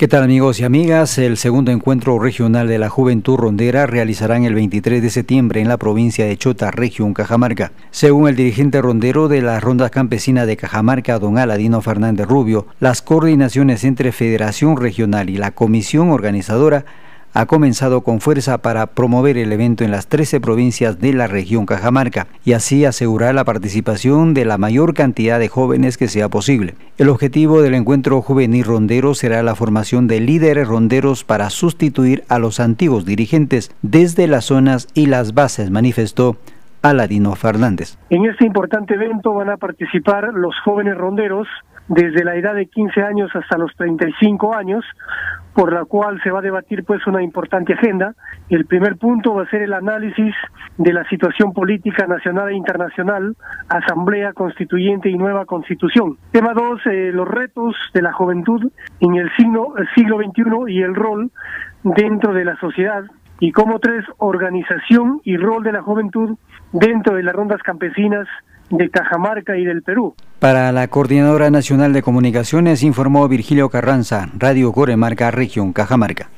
¿Qué tal amigos y amigas? El segundo encuentro regional de la Juventud Rondera realizarán el 23 de septiembre en la provincia de Chota, región Cajamarca. Según el dirigente rondero de la Ronda Campesina de Cajamarca, don Aladino Fernández Rubio, las coordinaciones entre Federación Regional y la Comisión Organizadora ha comenzado con fuerza para promover el evento en las 13 provincias de la región Cajamarca y así asegurar la participación de la mayor cantidad de jóvenes que sea posible. El objetivo del encuentro juvenil rondero será la formación de líderes ronderos para sustituir a los antiguos dirigentes desde las zonas y las bases, manifestó Aladino Fernández. En este importante evento van a participar los jóvenes ronderos desde la edad de 15 años hasta los 35 años, por la cual se va a debatir pues una importante agenda. El primer punto va a ser el análisis de la situación política nacional e internacional, asamblea constituyente y nueva constitución. Tema 2, eh, los retos de la juventud en el siglo, el siglo XXI y el rol dentro de la sociedad. Y como tres, organización y rol de la juventud dentro de las rondas campesinas de Cajamarca y del Perú. Para la Coordinadora Nacional de Comunicaciones informó Virgilio Carranza, Radio Coremarca, Región Cajamarca.